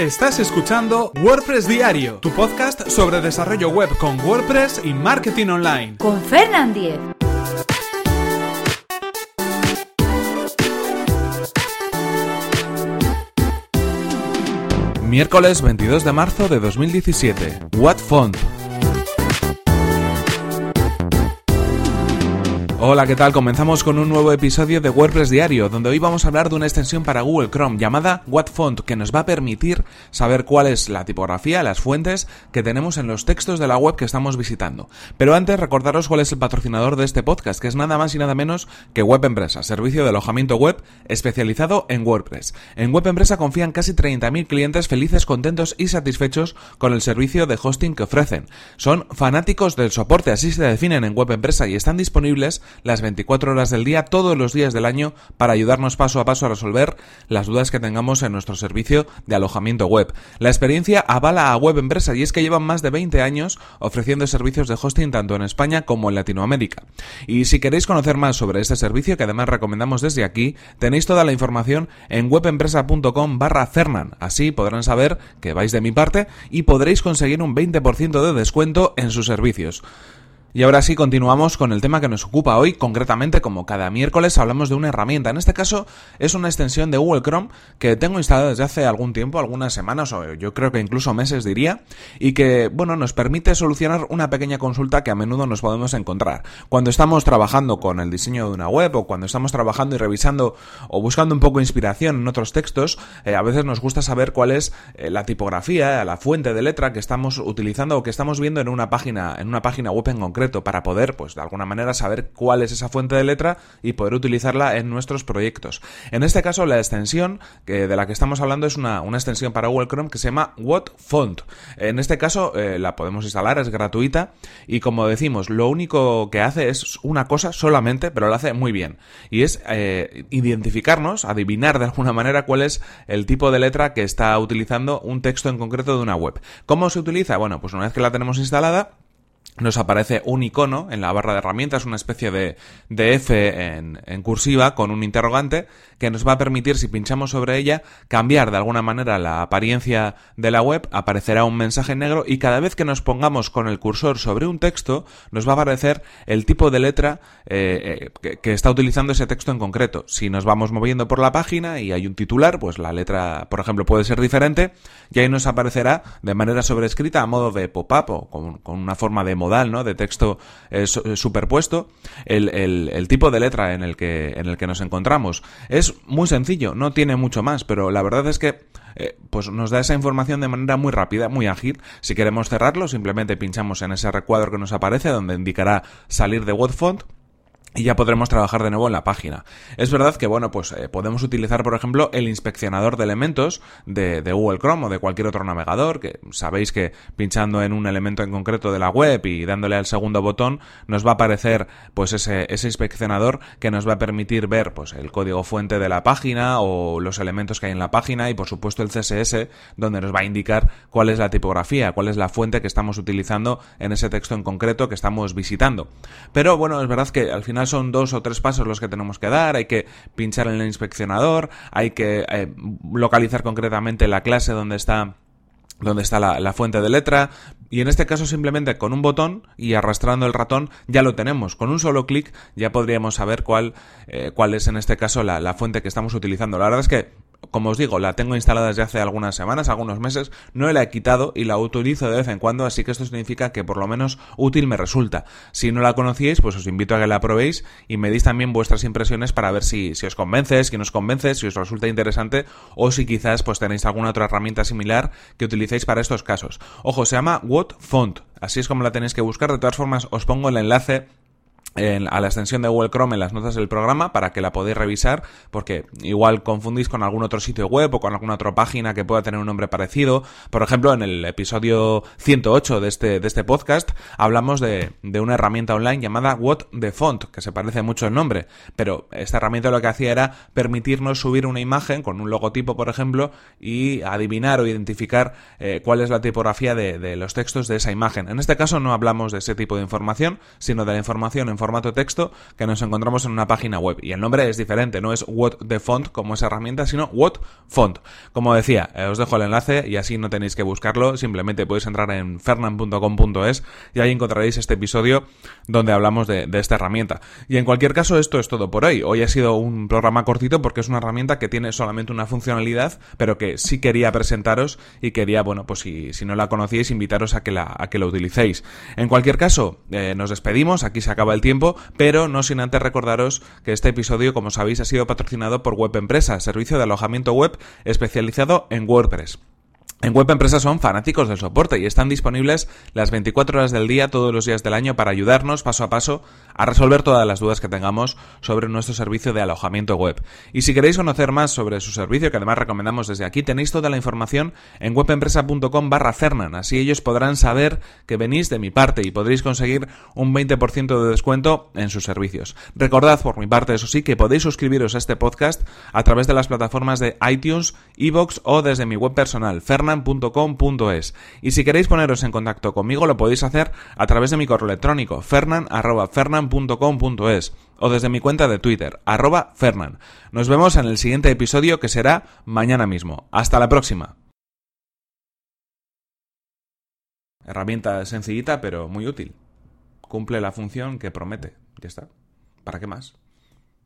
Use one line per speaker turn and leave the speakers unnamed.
Estás escuchando WordPress Diario, tu podcast sobre desarrollo web con WordPress y marketing online.
Con Fernand Diez.
Miércoles 22 de marzo de 2017. What Font Hola, ¿qué tal? Comenzamos con un nuevo episodio de WordPress Diario, donde hoy vamos a hablar de una extensión para Google Chrome llamada WhatFont, que nos va a permitir saber cuál es la tipografía, las fuentes que tenemos en los textos de la web que estamos visitando. Pero antes, recordaros cuál es el patrocinador de este podcast, que es nada más y nada menos que Web Empresa, servicio de alojamiento web especializado en WordPress. En Web Empresa confían casi 30.000 clientes felices, contentos y satisfechos con el servicio de hosting que ofrecen. Son fanáticos del soporte, así se definen en Web Empresa y están disponibles las 24 horas del día, todos los días del año, para ayudarnos paso a paso a resolver las dudas que tengamos en nuestro servicio de alojamiento web. La experiencia avala a Web Empresa y es que llevan más de 20 años ofreciendo servicios de hosting tanto en España como en Latinoamérica. Y si queréis conocer más sobre este servicio, que además recomendamos desde aquí, tenéis toda la información en webempresa.com barra Fernan. Así podrán saber que vais de mi parte y podréis conseguir un 20% de descuento en sus servicios. Y ahora sí continuamos con el tema que nos ocupa hoy, concretamente como cada miércoles hablamos de una herramienta. En este caso es una extensión de Google Chrome que tengo instalada desde hace algún tiempo, algunas semanas o yo creo que incluso meses diría, y que bueno, nos permite solucionar una pequeña consulta que a menudo nos podemos encontrar. Cuando estamos trabajando con el diseño de una web o cuando estamos trabajando y revisando o buscando un poco de inspiración en otros textos, eh, a veces nos gusta saber cuál es eh, la tipografía, la fuente de letra que estamos utilizando o que estamos viendo en una página en una página web en concreto para poder, pues de alguna manera, saber cuál es esa fuente de letra y poder utilizarla en nuestros proyectos. En este caso, la extensión que, de la que estamos hablando es una, extensión para Google Chrome que se llama What Font. En este caso, eh, la podemos instalar, es gratuita y como decimos, lo único que hace es una cosa solamente, pero lo hace muy bien. Y es eh, identificarnos, adivinar de alguna manera cuál es el tipo de letra que está utilizando un texto en concreto de una web. ¿Cómo se utiliza? Bueno, pues una vez que la tenemos instalada, nos aparece un icono en la barra de herramientas, una especie de, de F en, cursiva con un interrogante que nos va a permitir, si pinchamos sobre ella, cambiar de alguna manera la apariencia de la web, aparecerá un mensaje negro y cada vez que nos pongamos con el cursor sobre un texto, nos va a aparecer el tipo de letra eh, eh, que, que, está utilizando ese texto en concreto. Si nos vamos moviendo por la página y hay un titular, pues la letra, por ejemplo, puede ser diferente y ahí nos aparecerá de manera sobrescrita a modo de pop-up o con, con una forma de modal, ¿no? De texto eh, eh, superpuesto, el, el, tipo de letra en el, que, en el que nos encontramos. Es muy sencillo, no tiene mucho más, pero la verdad es que eh, pues nos da esa información de manera muy rápida, muy ágil. Si queremos cerrarlo, simplemente pinchamos en ese recuadro que nos aparece, donde indicará salir de WordFont y ya podremos trabajar de nuevo en la página. Es verdad que, bueno, pues eh, podemos utilizar, por ejemplo, el inspeccionador de elementos de, Google Chrome o de cualquier otro navegador, que sabéis que pinchando en un elemento en concreto de la web y dándole al segundo botón, nos va a aparecer, pues, ese, ese inspeccionador que nos va a permitir ver, pues, el código fuente de la página o los elementos que hay en la página y, por supuesto, el CSS, donde nos va a indicar cuál es la tipografía, cuál es la fuente que estamos utilizando en ese texto en concreto que estamos visitando. Pero, bueno, es verdad que al final son dos o tres pasos los que tenemos que dar, hay que pinchar en el inspeccionador, hay que eh, localizar concretamente la clase donde está donde está la, fuente de letra. Y en este caso simplemente con un botón y arrastrando el ratón ya lo tenemos. Con un solo clic ya podríamos saber cuál eh, cuál es en este caso la, la, fuente que estamos utilizando. La verdad es que como os digo, la tengo instalada desde hace algunas semanas, algunos meses, no la he quitado y la utilizo de vez en cuando, así que esto significa que por lo menos útil me resulta. Si no la conocíais, pues os invito a que la probéis y me deis también vuestras impresiones para ver si, si os convence, si os convence, si os resulta interesante o si quizás pues tenéis alguna otra herramienta similar que utilicéis para estos casos. Ojo, se llama What Font, así es como la tenéis que buscar, de todas formas os pongo el enlace a la extensión de Google Chrome en las notas del programa para que la podáis revisar porque igual confundís con algún otro sitio web o con alguna otra página que pueda tener un nombre parecido. Por ejemplo, en el episodio 108 de este, de este podcast hablamos de, de una herramienta online llamada What the Font, que se parece mucho el nombre, pero esta herramienta lo que hacía era permitirnos subir una imagen con un logotipo, por ejemplo, y adivinar o identificar eh, cuál es la tipografía de, de los textos de esa imagen. En este caso no hablamos de ese tipo de información, sino de la información en formato texto que nos encontramos en una página web. Y el nombre es diferente, no es What the Font como esa herramienta, sino What Font. Como decía, eh, os dejo el enlace y así no tenéis que buscarlo, simplemente podéis entrar en fernan.com.es y ahí encontraréis este episodio donde hablamos de, esta herramienta. Y en cualquier caso, esto es todo por hoy. Hoy ha sido un programa cortito porque es una herramienta que tiene solamente una funcionalidad, pero que sí quería presentaros y quería, bueno, pues si, si no la conocíais, invitaros a que la, a que la utilicéis. En cualquier caso, eh, nos despedimos, aquí se acaba el tiempo, pero no sin antes recordaros que este episodio, como sabéis, ha sido patrocinado por Web Empresa, servicio de alojamiento web especializado en WordPress. En Web Empresa son fanáticos del soporte y están disponibles las 24 horas del día, todos los días del año, para ayudarnos paso a paso a resolver todas las dudas que tengamos sobre nuestro servicio de alojamiento web. Y si queréis conocer más sobre su servicio, que además recomendamos desde aquí, tenéis toda la información en webempresa.com barra Fernan. Así ellos podrán saber que venís de mi parte y podréis conseguir un 20% de descuento en sus servicios. Recordad por mi parte, eso sí, que podéis suscribiros a este podcast a través de las plataformas de iTunes, Evox o desde mi web personal, Fernan fernan.com.es. Y si queréis poneros en contacto conmigo, lo podéis hacer a través de mi correo electrónico, fernan.fernan.com.es o desde mi cuenta de Twitter, arroba fernan. Nos vemos en el siguiente episodio que será mañana mismo. Hasta la próxima. Herramienta sencillita pero muy útil. Cumple la función que promete. Ya está. ¿Para qué más?